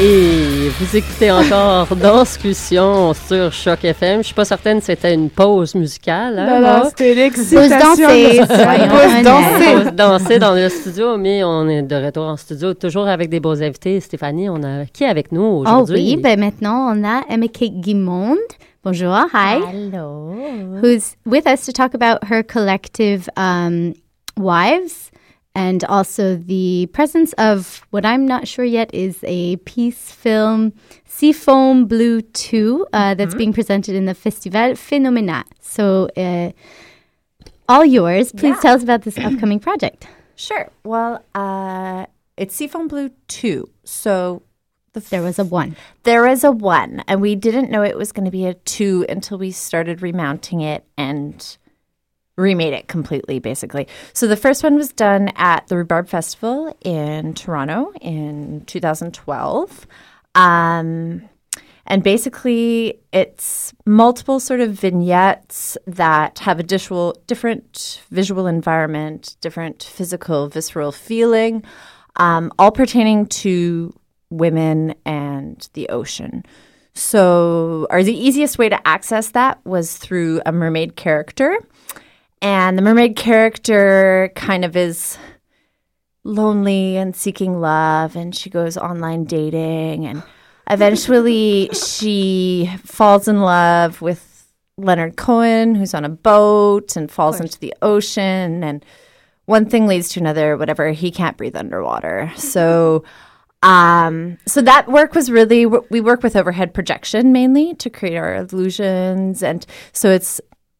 Et vous écoutez encore *laughs* Danscussion sur Choc FM. Je suis pas certaine si c'était une pause musicale. Hein, Non, non, c'était l'excitation. Pause danser. Pause danser dans le studio, mais on est de retour en studio, toujours avec des beaux invités. Stéphanie, on a qui est avec nous Oh aujourd'hui? oui, ben maintenant on a Emma Kate Guimond. Bonjour, hi. Hello. Who's with us to talk about her collective um, wives and also the presence of what I'm not sure yet is a peace film, Seafoam Blue 2, uh, that's being presented in the Festival Phénoménal. So, uh, all yours. Please Yeah. tell us about this upcoming *clears throat* project. Sure. Well, uh, it's Seafoam Blue 2. So the f- There was a one. there is a 1, and we didn't know it was going to be a 2 until we started remounting it and remade it completely, basically. So the first one was done at the Rhubarb Festival in Toronto in 2012. Um, and basically, it's multiple sort of vignettes that have a visual, different visual environment, different physical, visceral feeling, um, all pertaining to women and the ocean. So, or the easiest way to access that was through a mermaid character. And the mermaid character kind of is lonely and seeking love, and she goes online dating, and eventually she falls in love with Leonard Cohen, who's on a boat and falls into the ocean, and one thing leads to another. Whatever, he can't breathe underwater, so. Um, so that work was really we work with overhead projection mainly to create our illusions, and so it's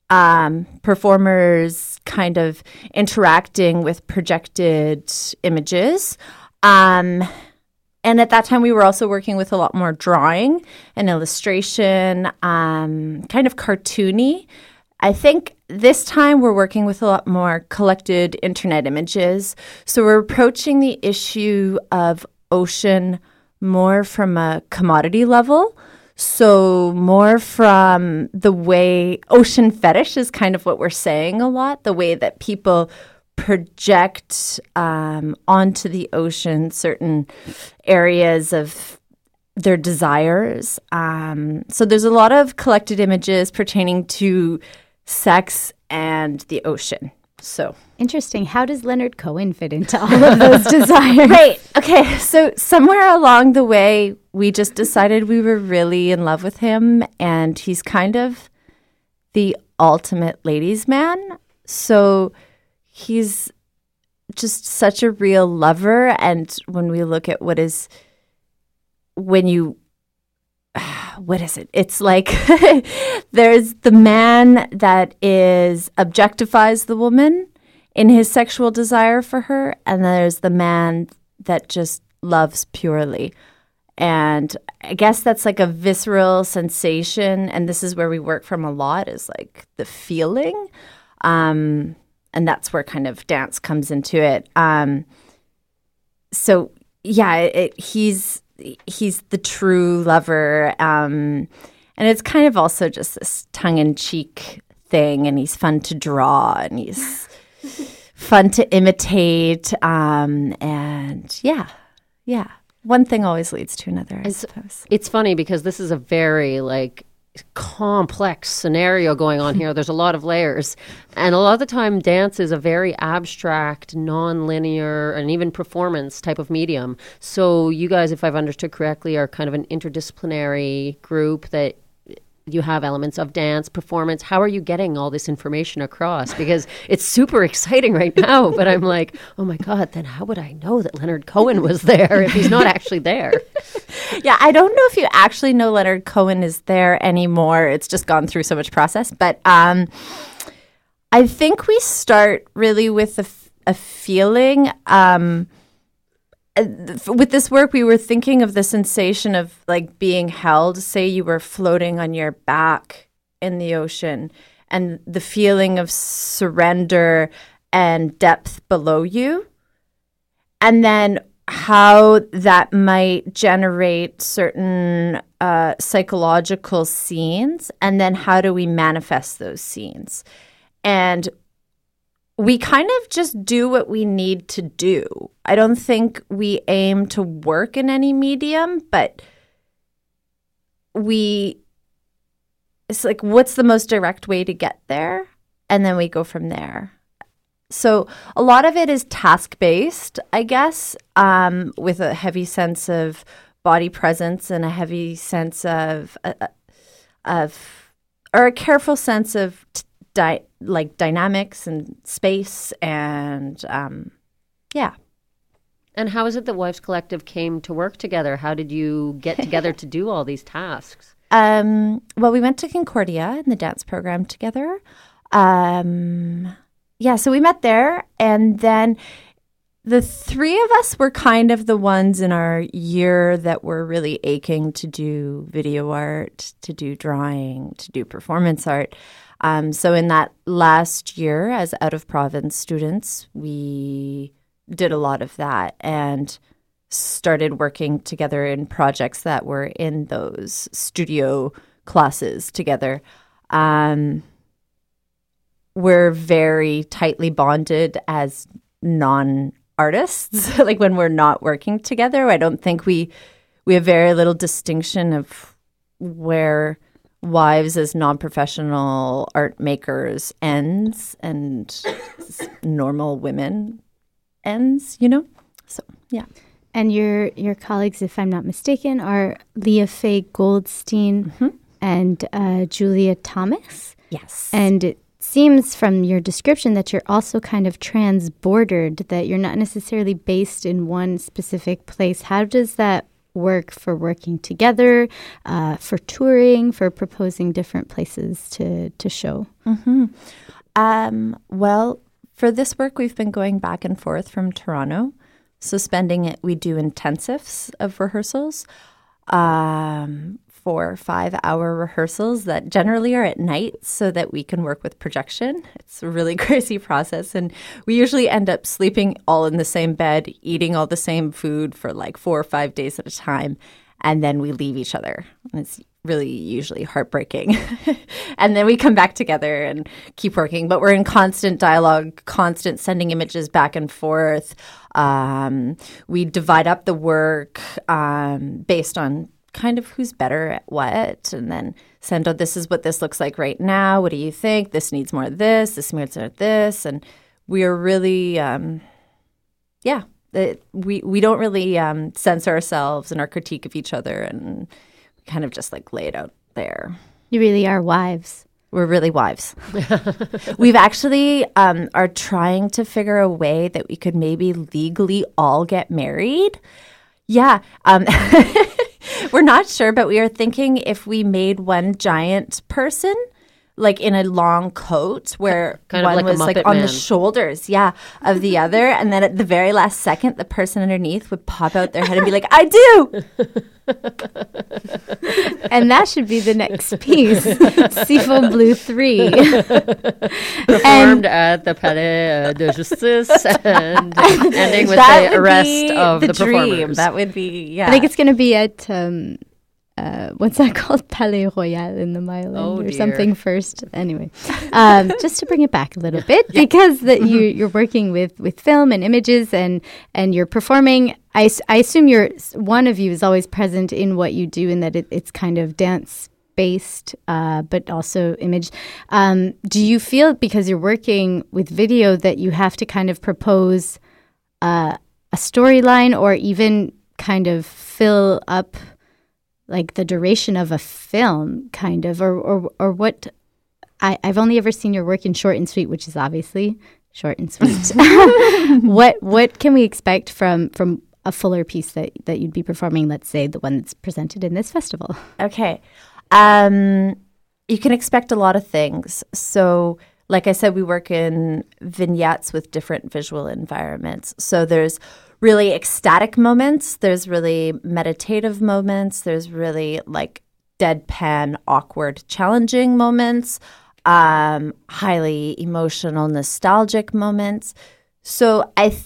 um, performers kind of interacting with projected images. Um, and at that time, we were also working with a lot more drawing and illustration, um, kind of cartoony. I think this time we're working with a lot more collected internet images. So we're approaching the issue of ocean more from a commodity level. So, more from the way ocean fetish is kind of what we're saying a lot, the way that people project um, onto the ocean certain areas of their desires. Um, so, there's a lot of collected images pertaining to sex and the ocean. So, Interesting. How does Leonard Cohen fit into all of those *laughs* desires? Right. Okay. So somewhere along the way, we just decided we were really in love with him, and he's kind of the ultimate ladies' man. So he's just such a real lover. And when we look at what is, when you, *sighs* what is it? It's like *laughs* there's the man that is objectifies the woman in his sexual desire for her, and there's the man that just loves purely. And I guess that's like a visceral sensation, and this is where we work from a lot is like the feeling, um, and that's where kind of dance comes into it. Um, so yeah, it, he's he's the true lover, um, and it's kind of also just this tongue in cheek thing, and he's fun to draw, and he's *laughs* fun to imitate, um, and yeah, yeah. One thing always leads to another, I suppose. It's funny because this is a very like complex scenario going on here. There's a lot of layers. And a lot of the time dance is a very abstract, non-linear and even performance type of medium. So you guys if I've understood correctly are kind of an interdisciplinary group that you have elements of dance, performance. How are you getting all this information across? Because it's super exciting right now, but I'm like, oh my God, then how would I know that Leonard Cohen was there if he's not actually there? *laughs* yeah, I don't know if you actually know Leonard Cohen is there anymore. It's just gone through so much process. But um, I think we start really with a, f- a feeling. Um, with this work, we were thinking of the sensation of like being held. Say you were floating on your back in the ocean, and the feeling of surrender and depth below you. And then how that might generate certain uh, psychological scenes, and then how do we manifest those scenes? And we kind of just do what we need to do. I don't think we aim to work in any medium, but we it's like what's the most direct way to get there and then we go from there so a lot of it is task based i guess um, with a heavy sense of body presence and a heavy sense of uh, uh of or a careful sense of t- di- like dynamics and space and um, yeah and how is it that wives collective came to work together how did you get together to do all these tasks *laughs* um, well, we went to Concordia in the dance program together. Um, yeah, so we met there, and then the three of us were kind of the ones in our year that were really aching to do video art, to do drawing, to do performance art. Um, so in that last year, as out of province students, we did a lot of that, and started working together in projects that were in those studio classes together. Um, we're very tightly bonded as non artists. *laughs* like when we're not working together, I don't think we we have very little distinction of where wives as non-professional art makers ends and normal women ends, you know? So, yeah. And your your colleagues, if I'm not mistaken, are Leah Faye Goldstein mm-hmm. and uh, Julia Thomas. Yes. And it seems from your description that you're also kind of trans-bordered, that you're not necessarily based in one specific place. How does that work for working together, uh, for touring, for proposing different places to to show? Mm-hmm. Um, well, for this work, we've been going back and forth from Toronto. So spending it, we do intensives of rehearsals, um, four five hour rehearsals that generally are at night so that we can work with projection. It's a really *laughs* crazy process, and we usually end up sleeping all in the same bed, eating all the same food for like four or five days at a time, and then we leave each other. And it's really usually heartbreaking. *laughs* and then we come back together and keep working, but we're in constant dialogue, constant sending images back and forth. Um, we divide up the work um, based on kind of who's better at what, and then send, out this is what this looks like right now. What do you think? This needs more of this, this needs more of this. And we are really, um, yeah, it, we, we don't really um, censor ourselves in our critique of each other and kind of just like lay it out there. You really are wives. We're really wives. *laughs* *laughs* We've actually um, are trying to figure a way that we could maybe legally all get married. Yeah. Um, *laughs* we're not sure, but we are thinking if we made one giant person like in a long coat where kind one like was like on man. the shoulders, yeah, of the other, *laughs* and then at the very last second, the person underneath would pop out their head and be like, "I do." *laughs* and that should be the next piece, *laughs* Siphon Blue Three, performed at the Palais de Justice, and ending with the arrest of the, the, dream. performers. That would be yeah. I think it's going to be at. Um, uh, what's that *laughs* called? Palais Royal in the Mile Oh, or dear. something first. Anyway, um, *laughs* just to bring it back a little bit, because that you you're working with with film and images and and you're performing. I, I assume you're one of you is always present in what you do, and that it, it's kind of dance based, uh, but also image. Um, do you feel because you're working with video that you have to kind of propose uh, a storyline or even kind of fill up like the duration of a film, kind of, or or or what? I, I've only ever seen your work in short and sweet, which is obviously short and sweet. *laughs* *laughs* what what can we expect from from a fuller piece that that you'd be performing? Let's say the one that's presented in this festival. Okay. Um, you can expect a lot of things. So, like I said, we work in vignettes with different visual environments. So, there's really ecstatic moments, there's really meditative moments, there's really like deadpan, awkward, challenging moments, um, highly emotional, nostalgic moments. So, I th-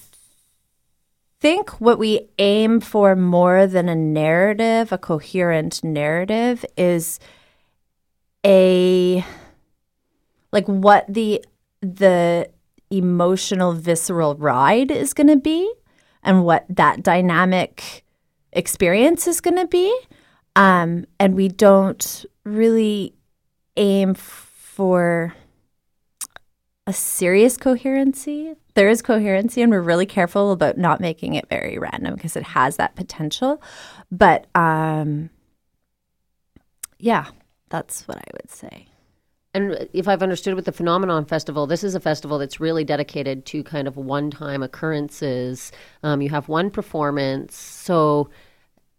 think what we aim for more than a narrative, a coherent narrative, is a like what the the emotional, visceral ride is going to be and what that dynamic experience is going to be. Um, and we don't really aim for a serious coherency. There is coherency, and we're really careful about not making it very random because it has that potential. But um, yeah, that's what I would say. And if I've understood with the Phenomenon Festival, this is a festival that's really dedicated to kind of one time occurrences. Um, you have one performance. So,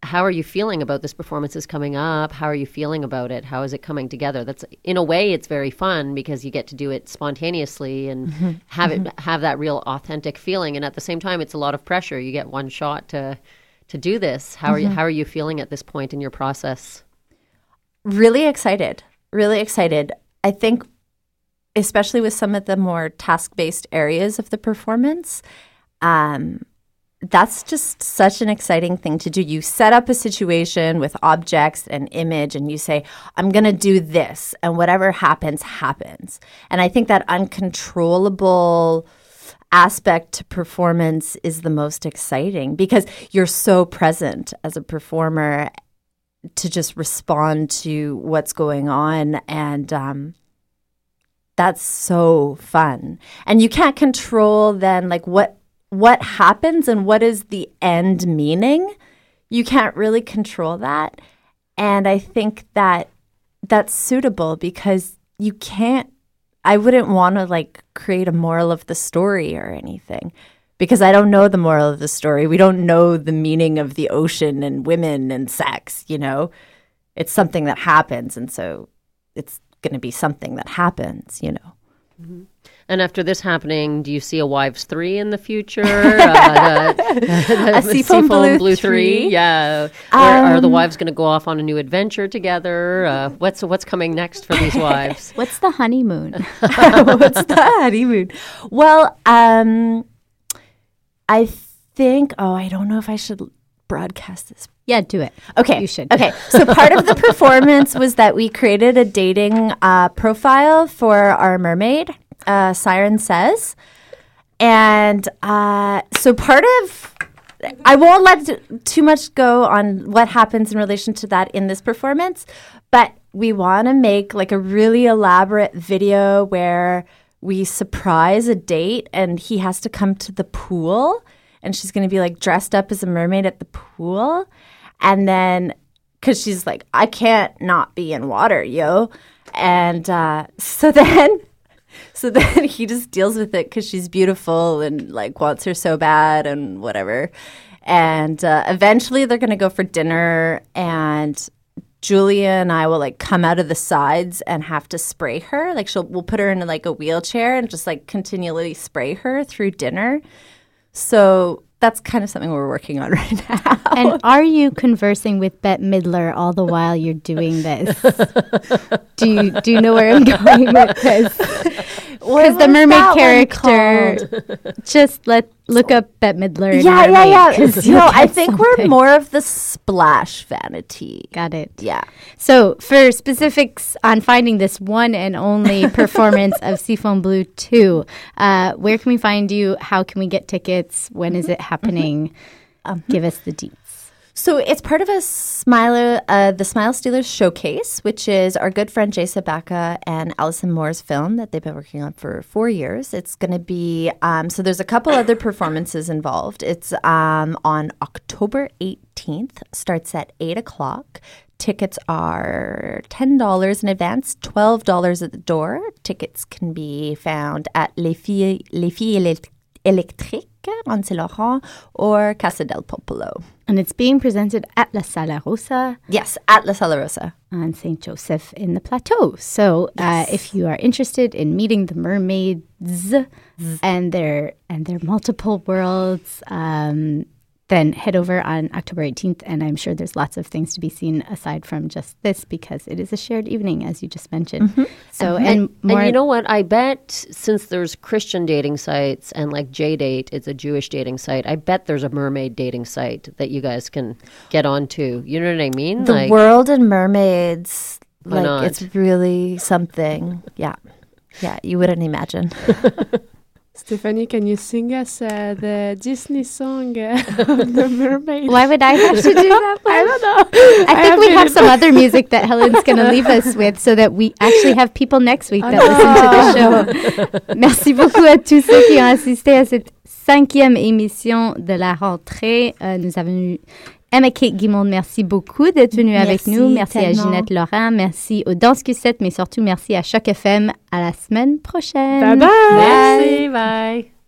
how are you feeling about this performance is coming up? How are you feeling about it? How is it coming together? That's in a way it's very fun because you get to do it spontaneously and Mm-hmm. have it have that real authentic feeling and at the same time it's a lot of pressure. You get one shot to to do this. How are you Mhm. how are you feeling at this point in your process? really excited really excited i think especially with some of the more task-based areas of the performance um, that's just such an exciting thing to do. You set up a situation with objects and image and you say i'm going to do this and whatever happens happens. And i think that uncontrollable aspect to performance is the most exciting because you're so present as a performer to just respond to what's going on. And um, that's so fun. And you can't control then like what what happens and what is the end meaning. You can't really control that. And i think that that's suitable because you can't i wouldn't want to like create a moral of the story or anything because I don't know the moral of the story. We don't know the meaning of the ocean and women and sex, you know? It's something that happens. And so it's going to be something that happens, you know? And after this happening, do you see a Wives three in the future? *laughs* uh, the, A Seafoam Blue three, three? yeah. Or are the Um, wives going to go off on a new adventure together? Uh, what's what's coming next for these wives? *laughs* What's the honeymoon? *laughs* What's the honeymoon? Well, um, I think, oh, I don't know if I should broadcast this. Yeah, do it. Okay. You should. Okay. So part of the *laughs* performance was that we created a dating uh, profile for our mermaid, uh, Siren Says. And uh, so part of, I won't let too much go on what happens in relation to that in this performance, but we want to make like a really elaborate video where we surprise a date and he has to come to the pool and she's going to be like dressed up as a mermaid at the pool. And then, because she's like, I can't not be in water, yo. And uh, *laughs* so then, so then he just deals with it because she's beautiful and like wants her so bad and whatever. And uh, eventually they're going to go for dinner and Julia and I will like come out of the sides and have to spray her. Like she'll we'll put her in like a wheelchair and just like continually spray her through dinner. So that's kind of something we're working on *laughs* right now. And are you conversing with Bette Midler all the while you're doing this? *laughs* do you do you know where I'm going with this? *laughs* Because the mermaid character, *laughs* just let look up Bette Midler. and yeah, yeah, yeah. 'cause No, you'll I think we're more of the splash vanity. Got it. Yeah. So, for specifics on finding this one and only *laughs* performance of Seafoam Blue 2, uh, where can we find you? How can we get tickets? When is mm-hmm. it happening? Mm-hmm. Um, Give us the deets. So it's part of a Smile, uh, the Smile Stealers showcase, which is our good friend Jay Sabaka and Allison Moore's film that they've been working on for four years. It's going to be um, so. There's a couple other performances involved. It's um, on October 18th. Starts at eight o'clock. Tickets are ten dollars in advance, twelve dollars at the door. Tickets can be found at Les Filles, Les Filles Électriques on Saint Laurent or Casa del Popolo. And it's being presented at La Sala Rosa. Yes, at La Sala Rosa. On St. Joseph in the Plateau. So uh, if you are interested in meeting the mermaids and their and their multiple worlds, um, then head over on October 18th. And I'm sure there's lots of things to be seen aside from just this because it is a shared evening, as you just mentioned. Mm-hmm. So, and, and, more. and you know what? I bet since there's Christian dating sites and like JDate, it's a Jewish dating site. I bet there's a mermaid dating site that you guys can get onto. You know what I mean? The world and mermaids, like not? it's really something. Yeah. Yeah, you wouldn't imagine. *laughs* Stephanie, can you sing us uh, the Disney song uh, *laughs* The Mermaid? Why would I have to do *laughs* that? I don't know. I think we have some other music that Helen's going to leave us *laughs* with so that we actually have people next week that listen to the show. Merci beaucoup à tous ceux qui ont assisté à cette cinquième émission de la rentrée. Euh, nous avons eu Emma Kate Guimond, merci beaucoup d'être venue avec nous. Merci à. Ginette Laurent. Merci aux Danse Q7, mais surtout merci à Choc FM. À la semaine prochaine. Bye bye. Merci, bye.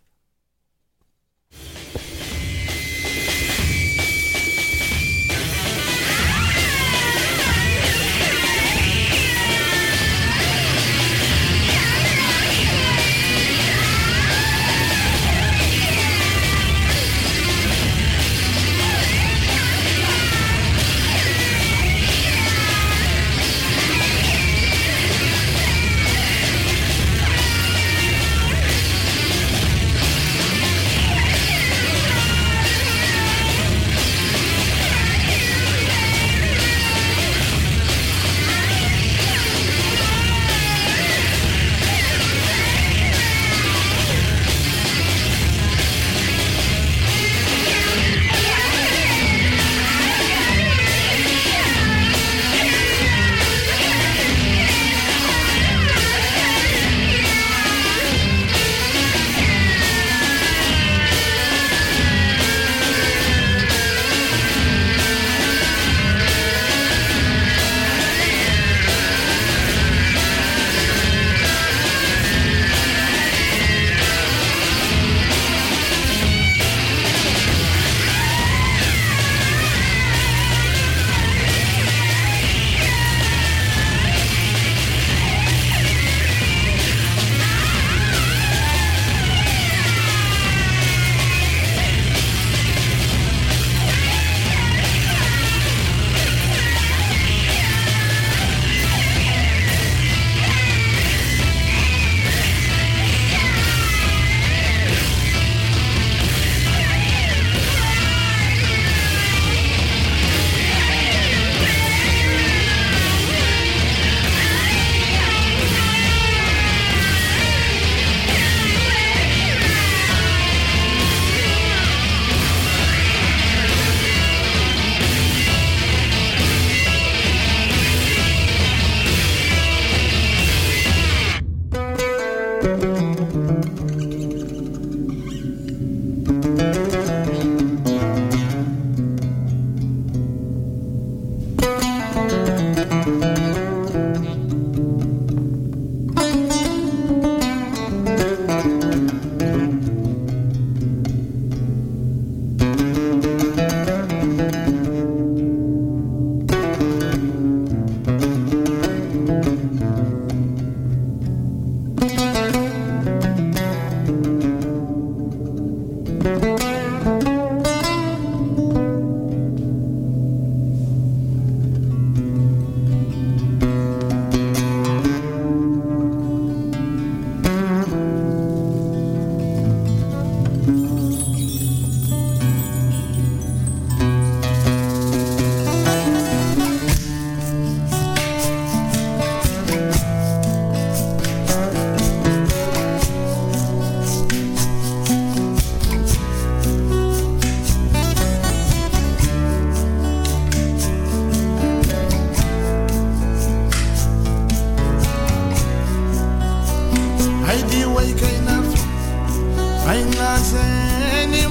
i ain't not saying any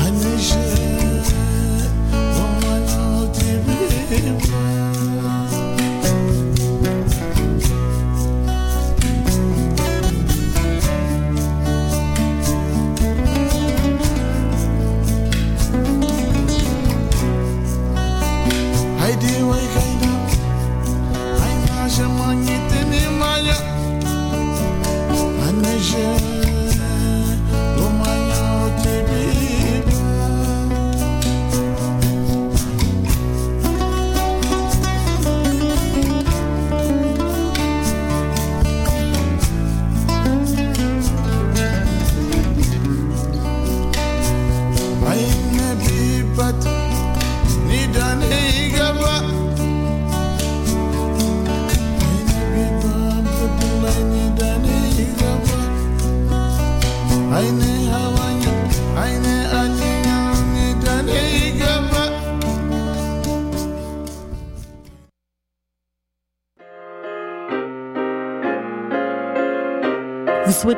I'm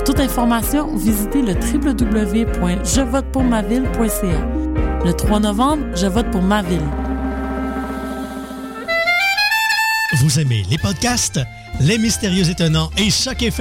Pour toute information, visitez le www.jevotepourmaville.ca. Le 3 novembre, je vote pour ma ville. Vous aimez les podcasts, les mystérieux étonnants et Choc FM